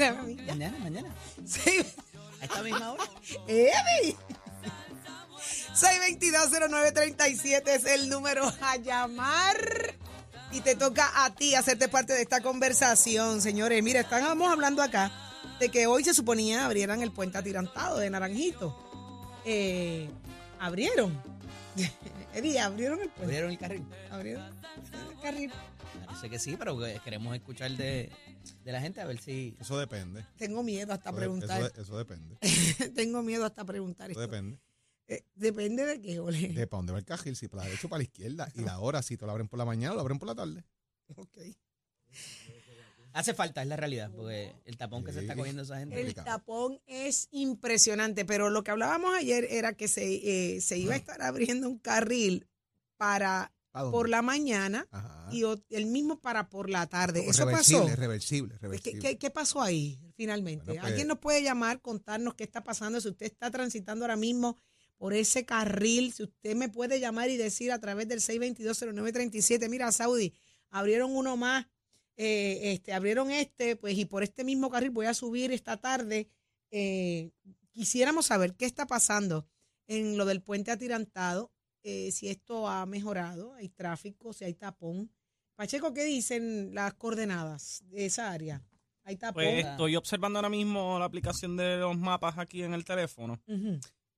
Mañana, mañana. Sí. A esta misma hora. Eddie. 6220937 es el número a llamar. Y te toca a ti hacerte parte de esta conversación, señores. Mira, estábamos hablando acá de que hoy se suponía abrieran el puente atirantado de Naranjito. Eh, abrieron. Eddie, abrieron el puente. ¿Abrieron el carril? Abrieron el carril. Parece que sí, pero que queremos escuchar de, de la gente a ver si... Eso depende. Tengo miedo hasta Eso, de- preguntar. eso de- eso depende. Tengo miedo hasta preguntar Eso esto. depende. Eh, depende de qué, ole. De para dónde va el cajil, si para la derecha o para la izquierda. Y la hora, si te lo abren por la mañana o lo abren por la tarde. Ok. Hace falta, es la realidad, porque el tapón que se está cogiendo esa gente... El tapón es impresionante, pero lo que hablábamos ayer era que se, eh, se iba a estar abriendo un carril para. Por la mañana Ajá. y el mismo para por la tarde. ¿Eso reversible, pasó? reversible, ¿Qué, reversible. qué- qué pasó ahí finalmente? Bueno, pues- ¿Alguien nos puede llamar, contarnos qué está pasando? Si usted está transitando ahora mismo por ese carril, si usted me puede llamar y decir a través del 6220937, mira, Saudi, abrieron uno más, eh, este, abrieron este, pues y por este mismo carril voy a subir esta tarde. Eh, quisiéramos saber qué está pasando en lo del puente atirantado, eh, si esto ha mejorado, hay tráfico, si hay tapón. Pacheco, ¿qué dicen las coordenadas de esa área? Hay tapón. Pues estoy observando ahora mismo la aplicación de los mapas aquí en el teléfono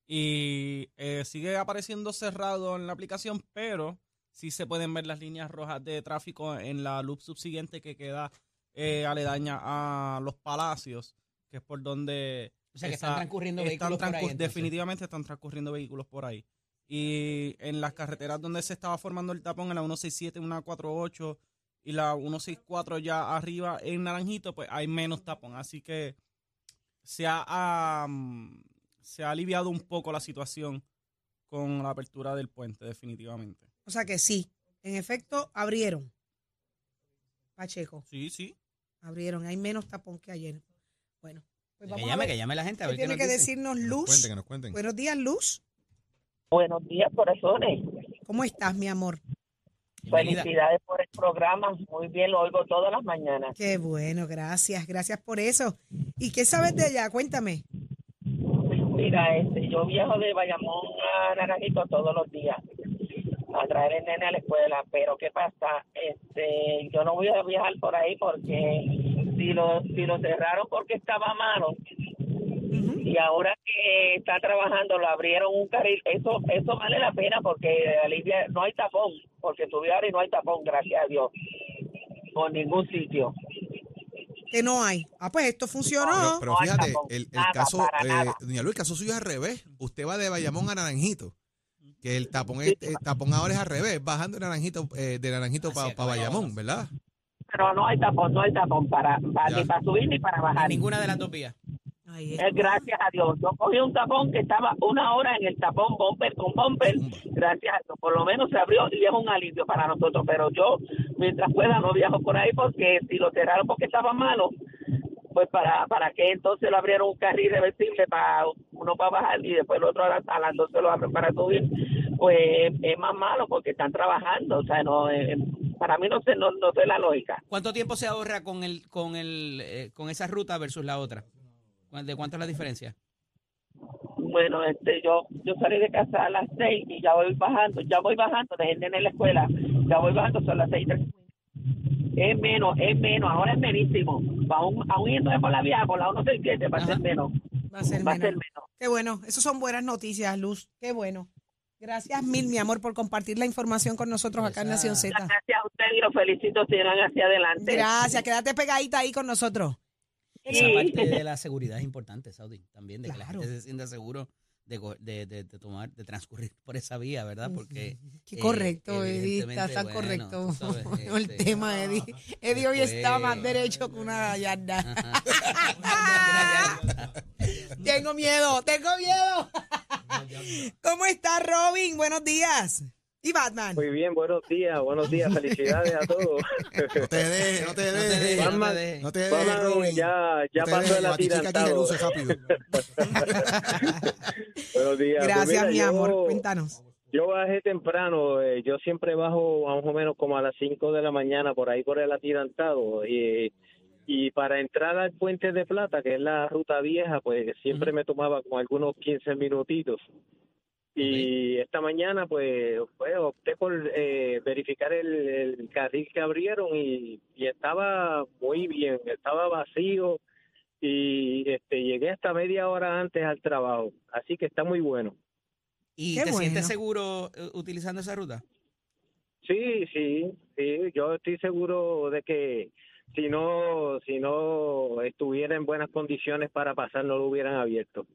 y eh, sigue apareciendo cerrado en la aplicación, pero sí se pueden ver las líneas rojas de tráfico en la loop subsiguiente que queda eh, aledaña a los palacios, que es por donde... O sea, que está- están transcurriendo están vehículos por ahí, entonces. Definitivamente están transcurriendo vehículos por ahí. Y en las carreteras donde se estaba formando el tapón, en la 167, 148 y la 164 ya arriba en Naranjito, pues hay menos tapón. Así que se ha, se ha aliviado un poco la situación con la apertura del puente, definitivamente. O sea que sí, en efecto, abrieron. Pacheco, Sí, sí. abrieron. Hay menos tapón que ayer. Bueno, pues Que vamos a llame, ver. que llame la gente a ¿Qué ver qué tiene nos que decirnos Que nos Luz? cuenten, que nos cuenten. Buenos días, Luz. Buenos días, corazones. ¿Cómo estás, mi amor? Felicidades por el programa. Muy bien, lo oigo todas las mañanas. Qué bueno, gracias, gracias por eso. ¿Y qué sabes de allá? Cuéntame. Mira, este, yo viajo de Bayamón a Naranjito todos los días a traer el nene a la escuela, pero ¿qué pasa? Este, yo no voy a viajar por ahí porque si lo, si lo cerraron porque estaba malo y ahora que está trabajando lo abrieron un carril, eso eso vale la pena porque alivia, no hay tapón, porque tuve ahora y no hay tapón, gracias a Dios, por ningún sitio. Que no hay. Ah, pues esto Pero, funcionó. pero No hay fíjate, el, el Nada, caso, eh, doña Luis, el caso suyo es al revés. Usted va de Bayamón a Naranjito. Que el tapón, es- el tapón ahora es al revés, bajando de Naranjito, eh, de Naranjito para es, Bayamón, ¿verdad? Pero no hay tapón, no hay tapón para, ni para subir ni para bajar. ninguna de las dos vías. Eh, gracias a Dios. Yo cogí un tapón que estaba una hora en el tapón bumper con bumper. Gracias a Dios. Por lo menos se abrió y es un alivio para nosotros. Pero yo, mientras pueda, no viajo por ahí porque si lo cerraron porque estaba malo, pues para para qué entonces lo abrieron un carril reversible para uno para bajar y después el otro a, a las 12 lo abren para subir. Pues es más malo porque están trabajando. O sea, no eh, para mí no sé, no, no sé la lógica. ¿Cuánto tiempo se ahorra con el con el eh, con esa ruta versus la otra? ¿Cu- ¿De cuánto es la diferencia? Bueno, este, yo yo salí de casa a las seis y ya voy bajando, ya voy bajando, dejé el nene en la escuela, ya voy bajando, son las seis. y tres. es menos, es menos, ahora es menísimo. Aún, aún yéndome por la vía, por la 167 va a ser menos. Va a ser Va ser menos. menos. Qué bueno, eso son buenas noticias, Luz. Qué bueno. Gracias mil, mi amor, por compartir la información con nosotros acá en Nación Z. Gracias a usted y los felicito, sigan hacia adelante. Gracias, quédate pegadita ahí con nosotros. Esa parte de la seguridad es importante, Saudi, también, de que la gente se sienta seguro de, de, de- de tomar, de transcurrir por esa vía, ¿verdad? Porque Qué eh, correcto, Eddie, tan bueno, correcto el este, tema, Eddie. Eddie hoy está más derecho que una yarda. Tengo miedo, tengo miedo. ¿Cómo está Robin? Buenos días. ¿Y Batman? Muy bien, buenos días, buenos días, felicidades a todos. No te dejes, no te No te dejes. dejes, no te Batman, dejes. No te dejes, Batman Robin. ya, ya No pasó el atirantado. buenos días. Pues Gracias, mira, mi yo- amor. Cuéntanos. Yo bajé temprano, eh, yo siempre bajo más o menos como a las 5 de la mañana por ahí por el atirantado y, y para entrar al puente de plata, que es la ruta vieja, pues siempre me tomaba como algunos 15 minutitos. Y esta mañana pues, pues opté por eh, verificar el, el carril que abrieron y, y estaba muy bien, estaba vacío y este llegué hasta media hora antes al trabajo, así que está muy bueno. ¿Y Qué te sientes seguro eh, utilizando esa ruta? Sí, sí, sí, yo estoy seguro de que si no, si no estuviera en buenas condiciones para pasar, no lo hubieran abierto.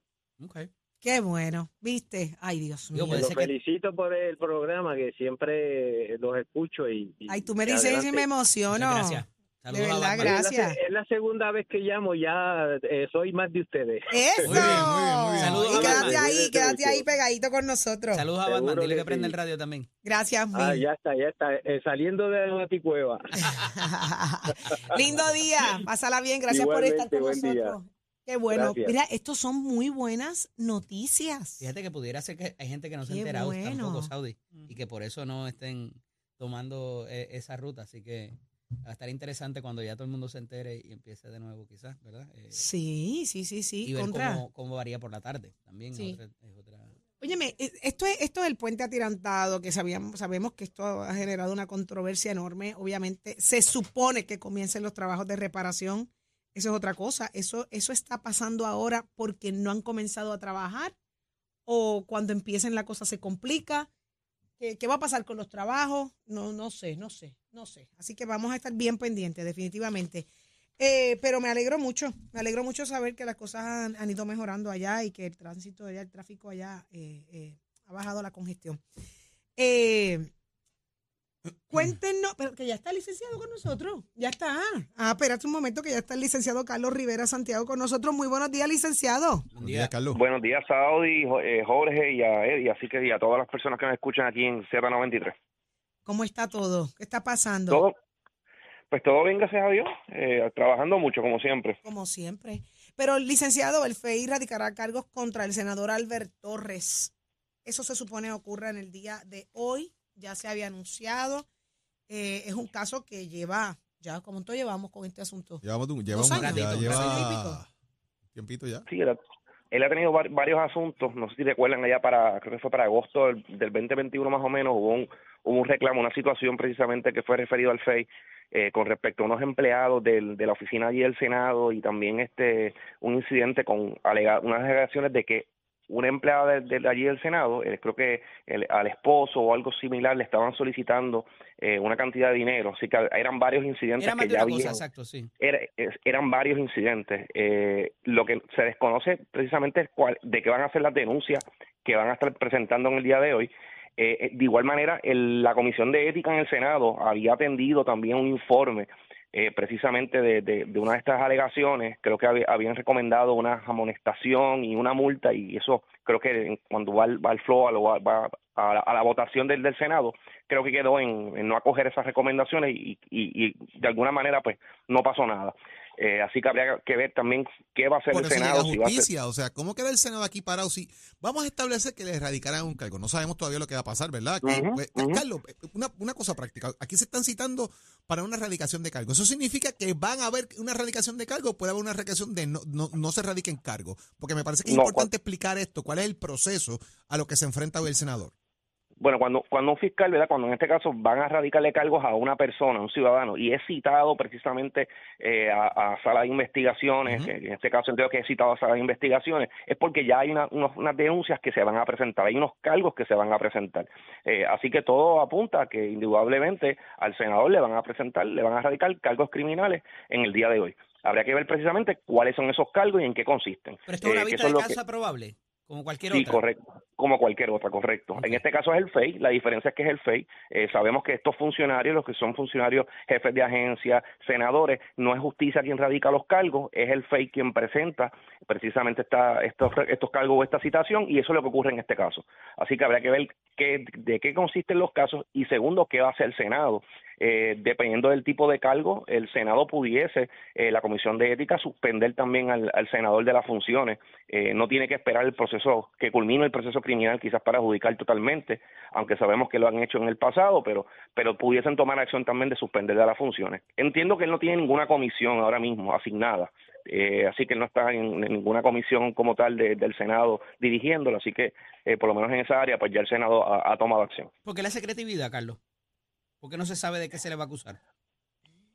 Okay. Qué bueno. ¿Viste? Ay, Dios mío. Puede Los que- felicito por el programa, que siempre los escucho y... y- Ay, tú me dices eso y me adelante. emociono. Muchas gracias. De Saludos a verdad. Es la gracias. Es la segunda vez que llamo, ya eh, soy más de ustedes. ¡Eso! Muy bien, muy bien, muy bien. Saludos y a quédate Batman. ahí, quédate ahí pegadito con nosotros. Saludos a Seguro Batman, dile que que prende sí. el radio también. Gracias, Ah, ya está, ya está. Eh, saliendo de la baticueva. Lindo día, pásala bien, gracias por estar con día. Qué bueno. Gracias. Mira, estos son muy buenas noticias. Fíjate que pudiera ser que hay gente que no se ha enterado bueno. tampoco, Saudi, y que por eso no estén tomando eh, esa ruta. Así que va a estar interesante cuando ya todo el mundo se entere y empiece de nuevo, quizás, ¿verdad? Eh, Sí, sí, sí, sí. y ver contra. cómo, cómo varía por la tarde también. es Sí. otra- es otra- Óyeme, eh, esto es, esto es el puente atirantado, que sabíamos, sabemos que esto ha generado una controversia enorme. Obviamente, se supone que comiencen los trabajos de reparación. Eso es otra cosa. Eso, eso está pasando ahora porque no han comenzado a trabajar o cuando empiecen la cosa se complica. ¿Qué, qué va a pasar con los trabajos? No, no sé, no sé, no sé. Así que vamos a estar bien pendientes, definitivamente. Eh, pero me alegro mucho, me alegro mucho saber que las cosas han, han ido mejorando allá y que el tránsito el tráfico allá eh, eh, ha bajado la congestión. Cuéntenos, pero que ya está el licenciado con nosotros, ya está. Ah, espérate un momento que ya está el licenciado Carlos Rivera Santiago con nosotros. Muy buenos días, licenciado. Buen Buen día. día, Carlos. Buenos días, Saudi, eh, Jorge y a Eddie, así que y a todas las personas que me escuchan aquí en Z93. ¿Cómo está todo? ¿Qué está pasando? Todo, pues todo bien, gracias a Dios, eh, trabajando mucho como siempre. Como siempre. Pero, licenciado, el FEI radicará cargos contra el senador Albert Torres. Eso se supone ocurra en el día de hoy. Ya se había anunciado. Eh, es un caso que lleva, ya, como todos llevamos con este asunto? Llevamos, un- lleva un- años. ya Ratito, lleva ratito tiempito ya. Sí, él ha, él ha tenido var- varios asuntos, no sé si recuerdan allá para, creo que fue para agosto del, del 2021 más o menos, hubo un, hubo un reclamo, una situación precisamente que fue referido al FEI eh, con respecto a unos empleados del, de la oficina allí del Senado y también este un incidente con alega- unas alegaciones de que una empleada de, de allí del Senado, eh, creo que el- al esposo o algo similar le estaban solicitando eh, una cantidad de dinero, así que eran varios incidentes Era que ya cosa, exacto, sí. era- eran varios incidentes. Eh, lo que se desconoce precisamente es cuál, de qué van a ser las denuncias que van a estar presentando en el día de hoy. Eh, eh, de igual manera, el- la Comisión de Ética en el Senado había atendido también un informe eh, precisamente de, una de estas alegaciones. Creo que hab- habían recomendado una amonestación y una multa y eso creo que cuando va al, va flow, va a, la, a la votación del, del Senado, creo que quedó en, no acoger esas recomendaciones y, y de alguna manera pues no pasó nada. Eh, así que habría que ver también qué va a hacer Por el eso Senado. llega Si va a ser- justicia, o sea, ¿cómo queda el Senado aquí parado? Si vamos a establecer que le erradicaran un cargo, no sabemos todavía lo que va a pasar, ¿verdad? Pues. Carlos, una, una cosa práctica, aquí se están citando para una erradicación de cargo. ¿Eso significa que van a haber una erradicación de cargo o puede haber una erradicación de no, no, no se radiquen cargo? Porque me parece que es No, importante explicar esto, cuál es el proceso a lo que se enfrenta hoy el senador. Bueno, cuando, cuando un fiscal, ¿verdad? Cuando en este caso van a radicarle cargos a una persona, a un ciudadano, y es citado precisamente eh, a, a sala de investigaciones, en este caso entiendo que es citado a sala de investigaciones, es porque ya hay una- unos- unas denuncias que se van a presentar, hay unos cargos que se van a presentar. Eh, así que todo apunta a que indudablemente al senador le van a presentar, le van a radicar cargos criminales en el día de hoy. Habría que ver precisamente cuáles son esos cargos y en qué consisten. Pero esto es una Eh, vista de que- causa probable, como cualquier Sí, otra. correcto, como cualquier otra, correcto. En este caso es el FEI, la diferencia es que es el FEI. Eh, sabemos que estos funcionarios, los que son funcionarios, jefes de agencia, senadores, no es justicia quien radica los cargos, es el FEI quien presenta precisamente esta, estos, estos cargos o esta citación y eso es lo que ocurre en este caso. Así que habría que ver qué, de qué consisten los casos y segundo, qué va a hacer el Senado. Eh, dependiendo del tipo de cargo, el Senado pudiese, eh, la Comisión de Ética, suspender también al, al senador de las funciones. Eh, no tiene que esperar el proceso, que culmine el proceso criminal quizás para adjudicar totalmente, aunque sabemos que lo han hecho en el pasado, pero, pero pudiesen tomar acción también de suspender de las funciones. Entiendo que él no tiene ninguna comisión ahora mismo asignada, eh, así que no está en, ninguna comisión como tal de- del Senado dirigiéndolo, así que por lo menos en esa área, pues ya el Senado ha- ha tomado acción. ¿Por qué la secretividad, Carlos? ¿Por qué no se sabe de qué se le va a acusar?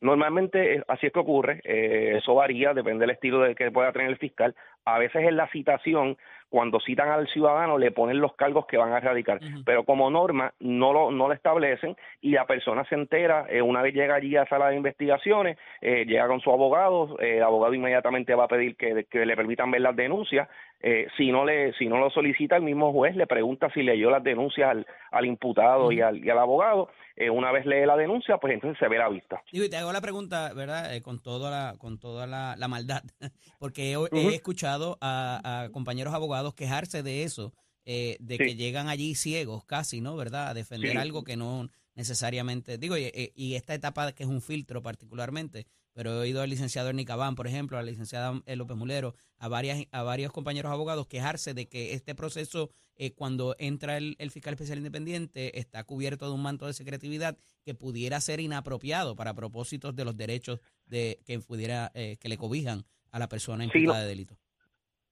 Normalmente eh, así es que ocurre, eh, eso varía, depende del estilo de que pueda tener el fiscal. A veces en la citación, cuando citan al ciudadano, le ponen los cargos que van a erradicar, pero como norma no lo, no lo establecen y la persona se entera, eh, una vez llega allí a sala de investigaciones, eh, llega con su abogado, el abogado inmediatamente va a pedir que, que le permitan ver las denuncias, eh, si no le si no lo solicita el mismo juez le pregunta si leyó las denuncias al, al imputado y, al, y al abogado Eh, una vez lee la denuncia pues entonces se ve la vista y te hago la pregunta, ¿verdad? Eh, con toda la, con toda la, la maldad, porque he, escuchado a, a compañeros abogados quejarse de eso, eh, de Sí. que llegan allí ciegos casi, ¿no? ¿Verdad? A defender Sí. algo que no necesariamente, digo, y- y esta etapa que es un filtro particularmente, pero he oído al licenciado Ernie Cabán, por ejemplo, a la licenciada eh, López Mulero, a varias, a varios compañeros abogados quejarse de que este proceso, eh, cuando entra el, el fiscal especial independiente, está cubierto de un manto de secretividad que pudiera ser inapropiado para propósitos de los derechos de que pudiera eh, que le cobijan a la persona Sí, imputada no. de delito.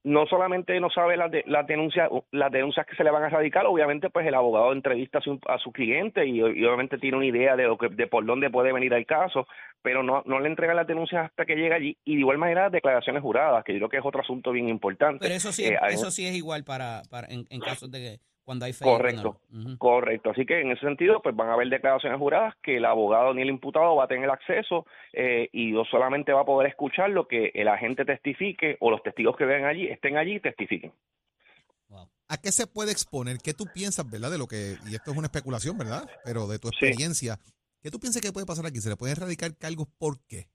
No solamente no sabe las, de- las denuncias las denuncias que se le van a radicar obviamente pues el abogado entrevista a su, a su cliente y, y obviamente tiene una idea de lo que de por dónde puede venir el caso pero no no le entrega las denuncias hasta que llega allí y de igual manera declaraciones juradas que yo creo que es otro asunto bien importante. Pero eso sí, Eh, eso sí es igual para, para en, en casos de que cuando hay Correcto, correcto. Así que en ese sentido, pues van a haber declaraciones juradas que el abogado ni el imputado va a tener acceso eh, y no solamente va a poder escuchar lo que el agente testifique o los testigos que vean allí estén allí y testifiquen. ¿A qué se puede exponer? ¿Qué tú piensas, verdad? De lo que, y esto es una especulación, ¿verdad? Pero de tu experiencia, ¿qué tú piensas que puede pasar aquí? ¿Se le pueden erradicar cargos por qué?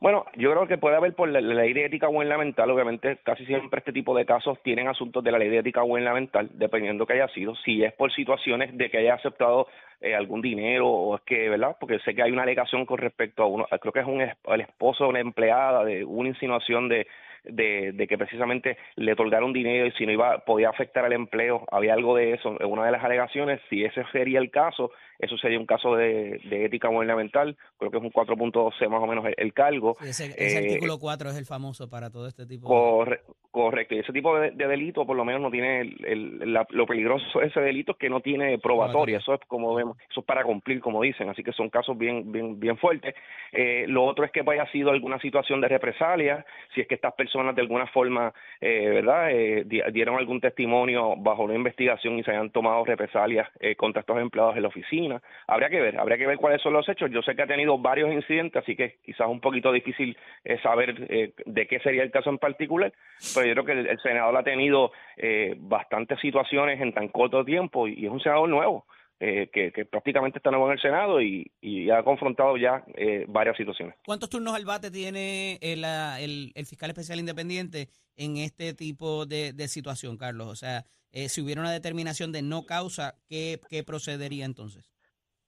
Bueno, yo creo que puede haber por la, ley de ética gubernamental, obviamente casi siempre este tipo de casos tienen asuntos de la ley de ética gubernamental, dependiendo que haya sido, si es por situaciones de que haya aceptado eh, algún dinero o es que, ¿verdad? Porque sé que hay una alegación con respecto a uno, creo que es un el esposo de una empleada, de una insinuación de, de, de que precisamente le otorgaron dinero y si no iba podía afectar al empleo, había algo de eso, una de las alegaciones, si ese sería el caso, eso sería un caso de, de ética gubernamental, creo que es un 4.12 más o menos el, el cargo. Sí, ese ese Eh, artículo 4 es el famoso para todo este tipo de... Corre- correcto, y ese tipo de, de delito por lo menos no tiene el, el- la- lo peligroso de ese delito es que no tiene probatoria, eso es como vemos, eso es para cumplir como dicen, así que son casos bien bien bien fuertes. Eh, lo otro es que haya sido alguna situación de represalia, si es que estas personas de alguna forma, eh, ¿verdad?, eh, di- dieron algún testimonio bajo una investigación y se hayan tomado represalias eh, contra estos empleados en la oficina. Habría que ver, habría que ver cuáles son los hechos. Yo sé que ha tenido varios incidentes, así que quizás un poquito difícil eh, saber eh, de qué sería el caso en particular, pero yo creo que el, senador ha tenido eh, bastantes situaciones en tan corto tiempo y, es un senador nuevo. eh, que, prácticamente está nuevo en el Senado y, y ha confrontado ya eh, varias situaciones. ¿Cuántos turnos al bate tiene el, el, fiscal especial independiente en este tipo de, situación, Carlos? O sea, si hubiera una determinación de no causa, ¿qué, qué procedería entonces?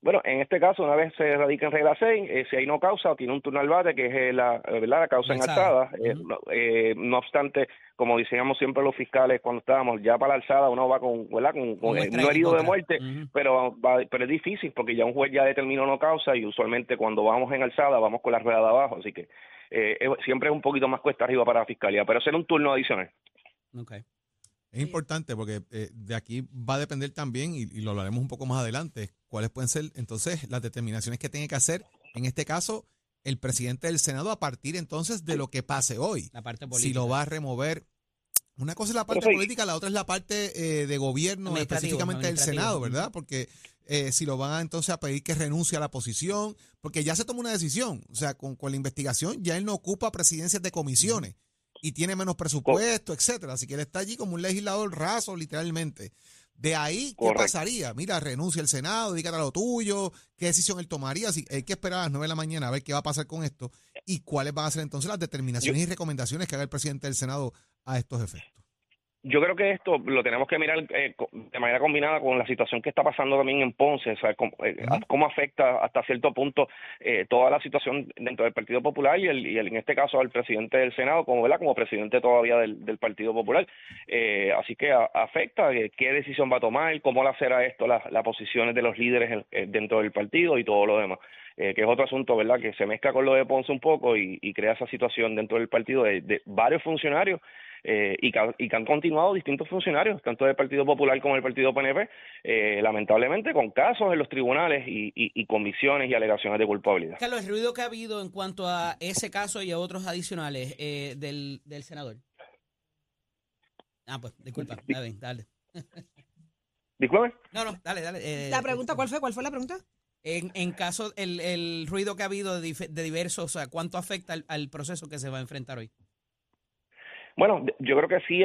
Bueno, en este caso, una vez se radica en regla 6, eh, si hay no causa, tiene un turno al bate, que es eh, la, eh, ¿verdad? la causa en Alzada. no, eh, no obstante, como decíamos siempre los fiscales cuando estábamos, ya para la alzada uno va con, ¿verdad? con, con, eh, no herido de muerte, pero, va- pero es difícil porque ya un juez ya determinó no causa y usualmente cuando vamos en alzada vamos con la rueda de abajo, así que eh, siempre es un poquito más cuesta arriba para la fiscalía, pero será un turno adicional. Ok. Es importante porque eh, de aquí va a depender también, y, y lo hablaremos un poco más adelante, cuáles pueden ser entonces las determinaciones que tiene que hacer, en este caso, el presidente del Senado a partir entonces de lo que pase hoy. La parte Si política. lo va a remover. Una cosa es la parte política, la otra es la parte eh, de gobierno, específicamente del. Senado, ¿verdad? Porque eh, si lo van a, entonces a pedir que renuncie a la posición, porque ya se tomó una decisión, o sea, con, con la investigación ya él no ocupa presidencias de comisiones y tiene menos presupuesto, etcétera. Así que él está allí como un legislador raso, literalmente. De ahí, ¿qué Correcto. pasaría? Mira, renuncia al Senado, dedícate a lo tuyo, qué decisión él tomaría. Así, hay que esperar a las 9 de la mañana a ver qué va a pasar con esto y cuáles van a ser entonces las determinaciones y recomendaciones que haga el presidente del Senado a estos efectos. Yo creo que esto lo tenemos que mirar eh, de manera combinada con la situación que está pasando también en Ponce, o sea, cómo, eh, cómo afecta hasta cierto punto eh, toda la situación dentro del Partido Popular y, el, y el- en este caso al presidente del Senado, como ¿verdad? como presidente todavía del, del Partido Popular. Eh, así que a- afecta eh, qué decisión va a tomar, cómo le será esto las las posiciones de los líderes eh, dentro del partido y todo lo demás. Eh, que es otro asunto, ¿verdad?, que se mezcla con lo de Ponce un poco y, y crea esa situación dentro del partido de, de varios funcionarios eh, y, que, ha- y que han continuado distintos funcionarios, tanto del Partido Popular como del Partido PNP, eh, lamentablemente con casos en los tribunales y, y, y convicciones y alegaciones de culpabilidad. Carlos, el ruido que ha habido en cuanto a ese caso y a otros adicionales eh, del, del senador. Ah, pues, disculpa. Dale, dale. Disculpe. No, no, dale, dale. eh, La pregunta, ¿cuál fue? ¿Cuál fue la pregunta? En, en caso, el, el ruido que ha habido de, diversos, o sea, ¿cuánto afecta al, al proceso que se va a enfrentar hoy? Bueno, yo creo que sí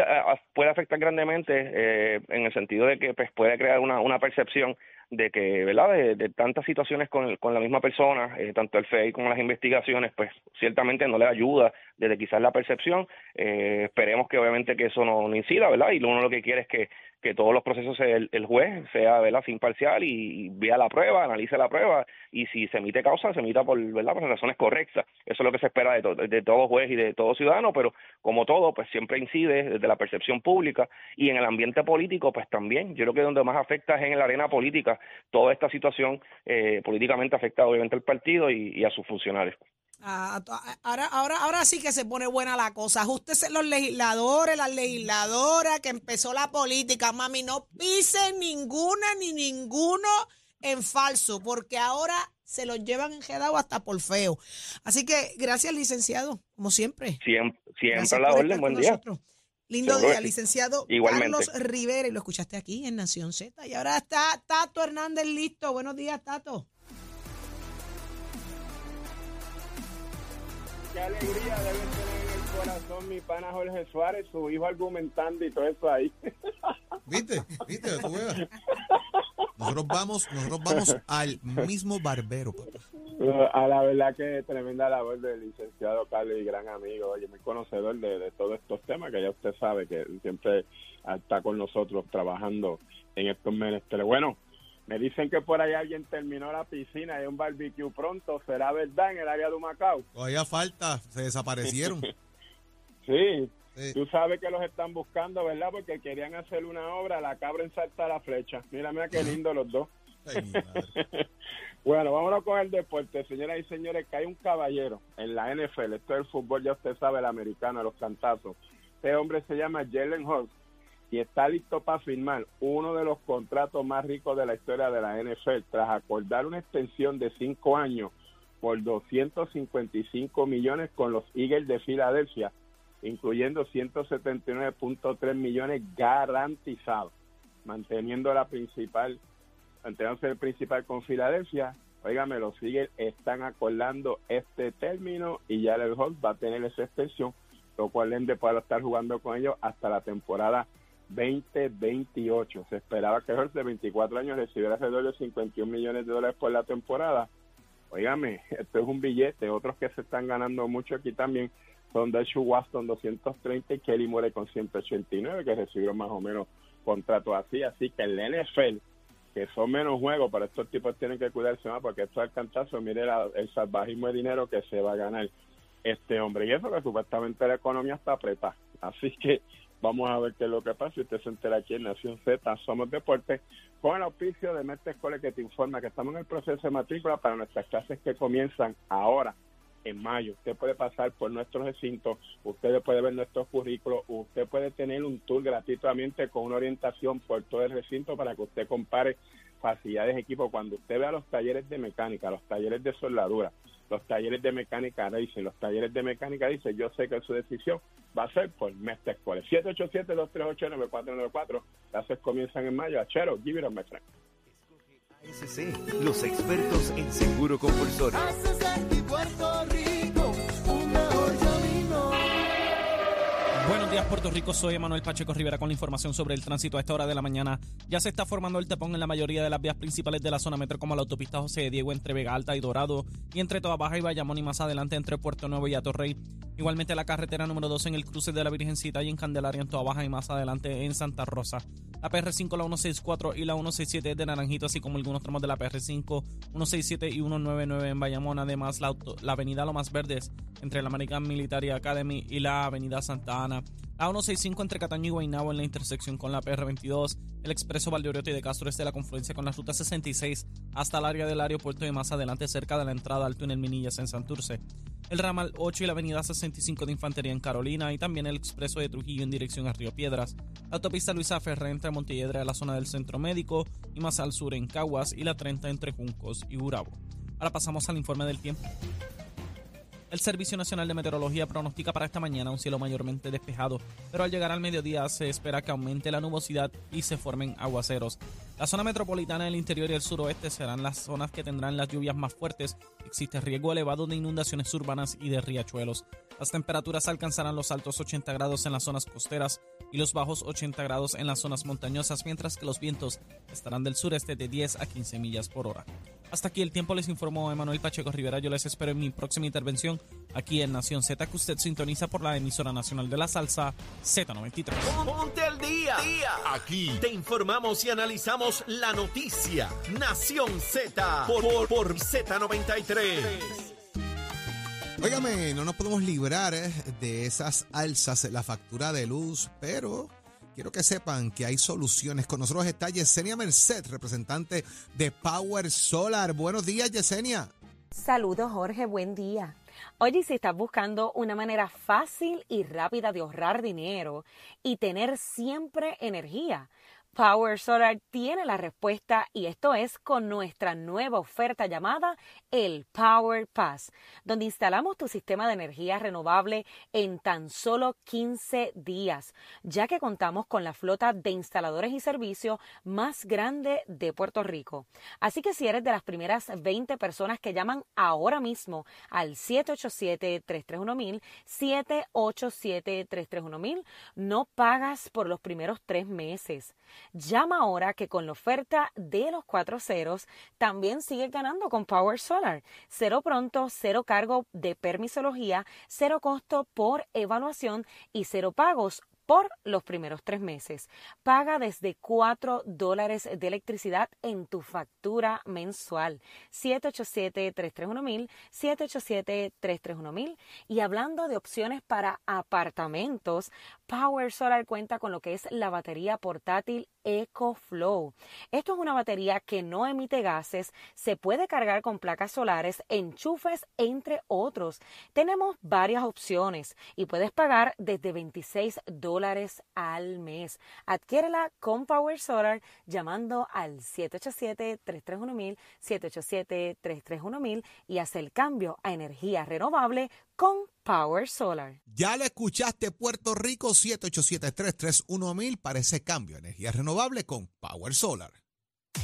puede afectar grandemente eh, en el sentido de que pues, puede crear una, una percepción de que, ¿verdad?, de, tantas situaciones con, con la misma persona, eh, tanto el FEI como las investigaciones, pues ciertamente no le ayuda desde quizás la percepción. Eh, esperemos que obviamente que eso no, no incida, ¿verdad? Y uno lo que quiere es que, que todos los procesos el, el juez sea, ¿verdad?, imparcial y, y vea la prueba, analice la prueba y si se emite causa, se emita por, ¿verdad?, por razones correctas. Eso es lo que se espera de, to- de todo juez y de todo ciudadano, pero como todo, pues siempre incide desde la percepción pública y en el ambiente político, pues también. Yo creo que donde más afecta es en la arena política. Toda esta situación eh, políticamente afecta obviamente al partido y, y a sus funcionarios. Ah, ahora, ahora, ahora sí que se pone buena la cosa. Ajústese los legisladores, las legisladoras, que empezó la política. Mami, no pisen ninguna ni ninguno en falso, porque ahora se los llevan enredado hasta por feo. Así que gracias, licenciado, como siempre. Siempre, siempre la orden. Buen día. nosotros. Lindo Seguro día, licenciado Igualmente. Carlos Rivera, y lo escuchaste aquí en Nación Z. Y ahora está Tato Hernández listo. Buenos días, Tato. Qué alegría debe tener en el corazón mi pana Jorge Suárez, su hijo argumentando y todo eso ahí. ¿Viste? ¿Viste? Tú. Nosotros vamos, nosotros vamos al mismo barbero, papá. A la verdad que tremenda labor del licenciado Carlos y gran amigo, oye, muy conocedor de, de todos estos temas, que ya usted sabe que siempre está con nosotros trabajando en estos menesteres. Bueno, me dicen que por ahí alguien terminó la piscina y hay un barbecue pronto, ¿será verdad en el área de Humacao? Todavía falta, se desaparecieron. Sí, Sí. tú sabes que los están buscando, ¿verdad? Porque querían hacer una obra, la cabra en salta la flecha. Mira, mira qué lindo los dos. Ay. Bueno, vámonos con el deporte, señoras y señores, que hay un caballero en la NFL, esto es el fútbol, ya usted sabe, el americano, los cantazos. Este hombre se llama Jalen Hurts y está listo para firmar uno de los contratos más ricos de la historia de la NFL tras acordar una extensión de cinco años por 255 millones con los Eagles de Filadelfia, incluyendo 179.3 millones garantizados, manteniendo la principal manteniéndose el principal con Filadelfia. Óigame, los Eagles están acordando este término y ya el Hawks va a tener esa extensión, lo cual Ende puede estar jugando con ellos hasta la temporada 2028. Se esperaba que Hurts de 24 años recibiera alrededor de 51 millones de dólares por la temporada. Óigame, esto es un billete. Otros que se están ganando mucho aquí también son Deshaun Watson 230 y Kelly Moore con 189, que recibieron más o menos contratos así. Así que el NFL que son menos juegos, pero estos tipos tienen que cuidarse más porque esto es el cantazo, mire el salvajismo de dinero que se va a ganar este hombre. Y eso que supuestamente la economía está apretada. Así que vamos a ver qué es lo que pasa. Y usted se entera aquí en Nación Z, Somos Deportes, con el auspicio de Mestre Escuela que te informa que estamos en el proceso de matrícula para nuestras clases que comienzan ahora en mayo. Usted puede pasar por nuestros recintos, usted puede ver nuestros currículos, usted puede tener un tour gratuitamente con una orientación por todo el recinto para que usted compare facilidades de equipo. Cuando usted vea los talleres de mecánica, los talleres de soldadura, los talleres de mecánica racing, los talleres de mecánica, dice, yo sé que su decisión va a ser por Mestre Escuela. 787-238-9494. Las clases comienzan en mayo. Achero, give it a my friend. ASC, los expertos en seguro compulsorio. Buenos días, Puerto Rico. Soy Emanuel Pacheco Rivera con la información sobre el tránsito a esta hora de la mañana. Ya se está formando el tapón en la mayoría de las vías principales de la zona metro, como la autopista José de Diego entre Vega Alta y Dorado, y entre Toa Baja y Bayamón, y más adelante entre Puerto Nuevo y Atorrey. Igualmente la carretera número 2 en el cruce de la Virgencita y en Candelaria en Toa Baja, y más adelante en Santa Rosa. La PR5, la 164 y la 167 de Naranjito, así como algunos tramos de la PR5, 167 y 199 en Bayamón. Además, la, auto- la avenida Lomas Verdes entre la American Military Academy y la avenida Santa Ana. La 165 entre Cataño y Guaynabo en la intersección con la PR22. El expreso Valdeoriotti de Castro desde la confluencia con la ruta 66 hasta el área del aeropuerto y más adelante cerca de la entrada al túnel Minillas en Santurce. El ramal 8 y la avenida 65 de Infantería en Carolina y también el expreso de Trujillo en dirección a Río Piedras. La autopista Luisa Ferré entre Montelledra a la zona del centro médico y más al sur en Caguas y la 30 entre Juncos y Urabo. Ahora pasamos al informe del tiempo. El Servicio Nacional de Meteorología pronostica para esta mañana un cielo mayormente despejado, pero al llegar al mediodía se espera que aumente la nubosidad y se formen aguaceros. La zona metropolitana del interior y el suroeste serán las zonas que tendrán las lluvias más fuertes. Existe riesgo elevado de inundaciones urbanas y de riachuelos. Las temperaturas alcanzarán los altos 80 grados en las zonas costeras y los bajos 80 grados en las zonas montañosas, mientras que los vientos estarán del sureste de 10 a 15 millas por hora. Hasta aquí el tiempo les informó Emanuel Pacheco Rivera. Yo les espero en mi próxima intervención aquí en Nación Z, que usted sintoniza por la emisora nacional de la salsa Z93. Ponte al día. Aquí te informamos y analizamos la noticia. Nación Z por, por, por Z93. Óigame, no nos podemos librar eh, de esas alzas en la factura de luz, pero quiero que sepan que hay soluciones. Con nosotros está Yesenia Merced, representante de Power Solar. Buenos días, Yesenia. Saludos Jorge, buen día. Oye, si estás buscando una manera fácil y rápida de ahorrar dinero y tener siempre energía, Power Solar tiene la respuesta y esto es con nuestra nueva oferta llamada el Power Pass, donde instalamos tu sistema de energía renovable en tan solo 15 días, ya que contamos con la flota de instaladores y servicios más grande de Puerto Rico. Así que si eres de las primeras 20 personas que llaman ahora mismo al 787-331-1000, 787-331-1000, no pagas por los primeros tres meses. Llama ahora que con la oferta de los cuatro ceros también sigues ganando con Power Solar. Cero pronto, cero cargo de permisología, cero costo por evaluación y cero pagos por los primeros tres meses. Paga desde 4 dólares de electricidad en tu factura mensual. 787-331-1000, 787-331-1000. Y hablando de opciones para apartamentos, Power Solar cuenta con lo que es la batería portátil EcoFlow. Esto es una batería que no emite gases, se puede cargar con placas solares, enchufes, entre otros. Tenemos varias opciones y puedes pagar desde 26 dólares al mes. Adquiérela con Power Solar llamando al 787-331-1000, 787-331-1000 y haz el cambio a energía renovable con Power Solar. Ya lo escuchaste, Puerto Rico, 787-331-1000 para ese cambio de energía renovable con Power Solar.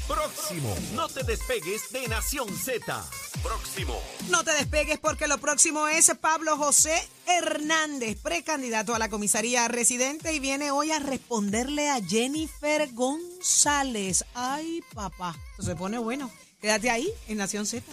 Próximo. No te despegues de Nación Z. Próximo. No te despegues porque lo próximo es Pablo José Hernández, precandidato a la comisaría residente y viene hoy a responderle a Jennifer González. Ay, papá, se pone bueno. Quédate ahí en Nación Z.